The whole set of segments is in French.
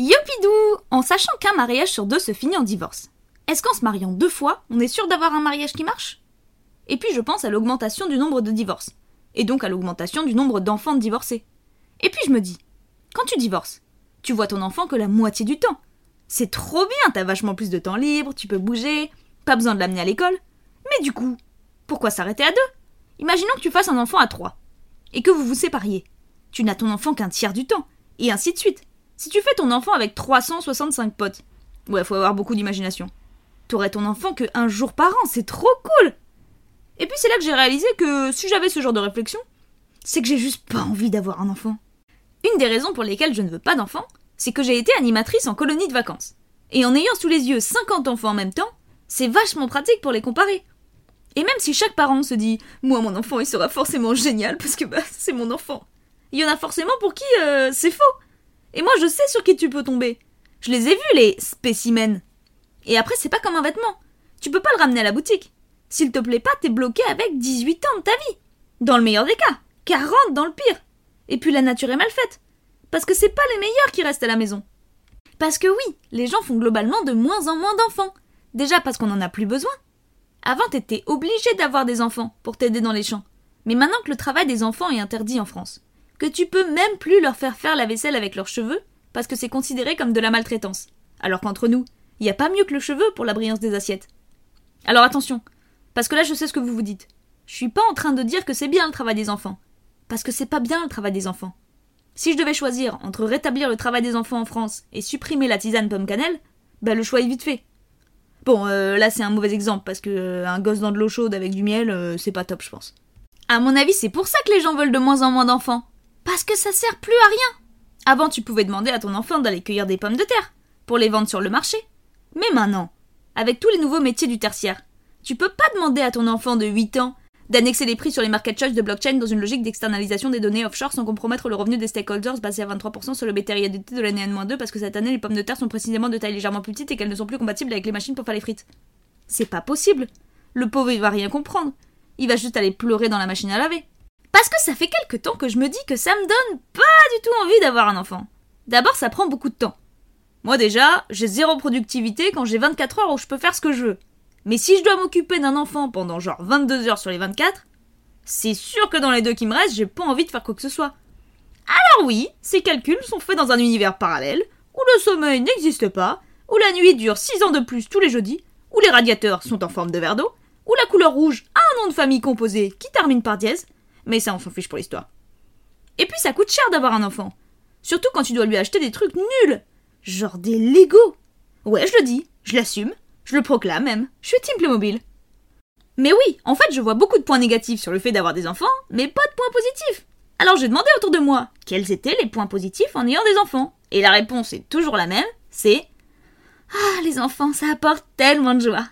Yopidou En sachant qu'un mariage sur deux se finit en divorce, est-ce qu'en se mariant deux fois, on est sûr d'avoir un mariage qui marche? Et puis je pense à l'augmentation du nombre de divorces, et donc à l'augmentation du nombre d'enfants divorcés. Et puis je me dis, quand tu divorces, tu vois ton enfant que la moitié du temps. C'est trop bien, t'as vachement plus de temps libre, tu peux bouger, pas besoin de l'amener à l'école. Mais du coup, pourquoi s'arrêter à deux? Imaginons que tu fasses un enfant à trois, et que vous vous sépariez. Tu n'as ton enfant qu'un tiers du temps, et ainsi de suite. Si tu fais ton enfant avec 365 potes, ouais, faut avoir beaucoup d'imagination. T'aurais ton enfant que un jour par an, c'est trop cool Et puis c'est là que j'ai réalisé que si j'avais ce genre de réflexion, c'est que j'ai juste pas envie d'avoir un enfant. Une des raisons pour lesquelles je ne veux pas d'enfant, c'est que j'ai été animatrice en colonie de vacances. Et en ayant sous les yeux 50 enfants en même temps, c'est vachement pratique pour les comparer. Et même si chaque parent se dit Moi, mon enfant, il sera forcément génial parce que bah, c'est mon enfant. Il y en a forcément pour qui euh, c'est faux. Et moi, je sais sur qui tu peux tomber. Je les ai vus, les spécimens. Et après, c'est pas comme un vêtement. Tu peux pas le ramener à la boutique. S'il te plaît pas, t'es bloqué avec 18 ans de ta vie. Dans le meilleur des cas. 40 dans le pire. Et puis la nature est mal faite. Parce que c'est pas les meilleurs qui restent à la maison. Parce que oui, les gens font globalement de moins en moins d'enfants. Déjà parce qu'on en a plus besoin. Avant, t'étais obligé d'avoir des enfants pour t'aider dans les champs. Mais maintenant que le travail des enfants est interdit en France, que tu peux même plus leur faire faire la vaisselle avec leurs cheveux, parce que c'est considéré comme de la maltraitance. Alors qu'entre nous, il n'y a pas mieux que le cheveu pour la brillance des assiettes. Alors attention, parce que là je sais ce que vous vous dites. Je suis pas en train de dire que c'est bien le travail des enfants. Parce que c'est pas bien le travail des enfants. Si je devais choisir entre rétablir le travail des enfants en France et supprimer la tisane pomme cannelle, bah le choix est vite fait. Bon, euh, là c'est un mauvais exemple parce que euh, un gosse dans de l'eau chaude avec du miel, euh, c'est pas top, je pense. À mon avis, c'est pour ça que les gens veulent de moins en moins d'enfants. Parce que ça sert plus à rien. Avant, tu pouvais demander à ton enfant d'aller cueillir des pommes de terre pour les vendre sur le marché. Mais maintenant, avec tous les nouveaux métiers du tertiaire, tu peux pas demander à ton enfant de 8 ans d'annexer les prix sur les market choice de blockchain dans une logique d'externalisation des données offshore sans compromettre le revenu des stakeholders basé à 23% sur le BTRIADT de l'année N-2 parce que cette année les pommes de terre sont précisément de taille légèrement plus petite et qu'elles ne sont plus compatibles avec les machines pour faire les frites. C'est pas possible. Le pauvre il va rien comprendre. Il va juste aller pleurer dans la machine à laver. Parce que ça fait quelque temps que je me dis que ça me donne pas du tout envie d'avoir un enfant. D'abord, ça prend beaucoup de temps. Moi déjà, j'ai zéro productivité quand j'ai 24 heures où je peux faire ce que je veux. Mais si je dois m'occuper d'un enfant pendant genre 22 heures sur les 24, c'est sûr que dans les deux qui me restent, j'ai pas envie de faire quoi que ce soit. Alors oui, ces calculs sont faits dans un univers parallèle, où le sommeil n'existe pas, où la nuit dure 6 ans de plus tous les jeudis, où les radiateurs sont en forme de verre d'eau, où la couleur rouge a un nom de famille composé qui termine par dièse, mais ça on s'en fiche pour l'histoire. Et puis ça coûte cher d'avoir un enfant. Surtout quand tu dois lui acheter des trucs nuls. Genre des Lego. Ouais, je le dis, je l'assume, je le proclame même. Je suis Team Playmobil. Mais oui, en fait, je vois beaucoup de points négatifs sur le fait d'avoir des enfants, mais pas de points positifs. Alors j'ai demandé autour de moi quels étaient les points positifs en ayant des enfants? Et la réponse est toujours la même, c'est Ah, les enfants, ça apporte tellement de joie.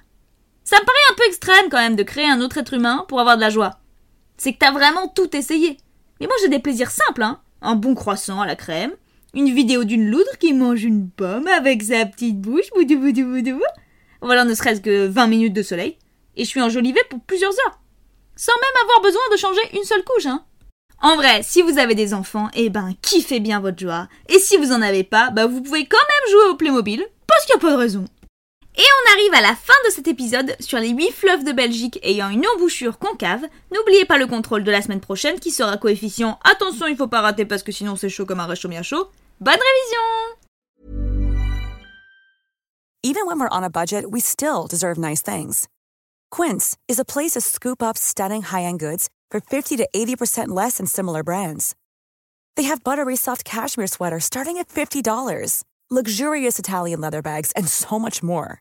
Ça me paraît un peu extrême quand même de créer un autre être humain pour avoir de la joie. C'est que t'as vraiment tout essayé. Mais moi j'ai des plaisirs simples, hein. Un bon croissant à la crème, une vidéo d'une loudre qui mange une pomme avec sa petite bouche, boudou boudou boudou. Voilà ne serait-ce que 20 minutes de soleil, et je suis enjolivée pour plusieurs heures. Sans même avoir besoin de changer une seule couche, hein. En vrai, si vous avez des enfants, eh ben, kiffez bien votre joie. Et si vous en avez pas, bah vous pouvez quand même jouer au Playmobil, parce qu'il n'y a pas de raison. Et on arrive à la fin de cet épisode sur les 8 fleuves de Belgique ayant une embouchure concave. N'oubliez pas le contrôle de la semaine prochaine qui sera coefficient. Attention, il faut pas rater parce que sinon c'est chaud comme un réchaud bien chaud. Bonne révision Even when we're on a budget, we still deserve nice things. Quince is a place to scoop up stunning high-end goods for 50 to 80% less than similar brands. They have buttery soft cashmere sweaters starting at $50, luxurious Italian leather bags, and so much more.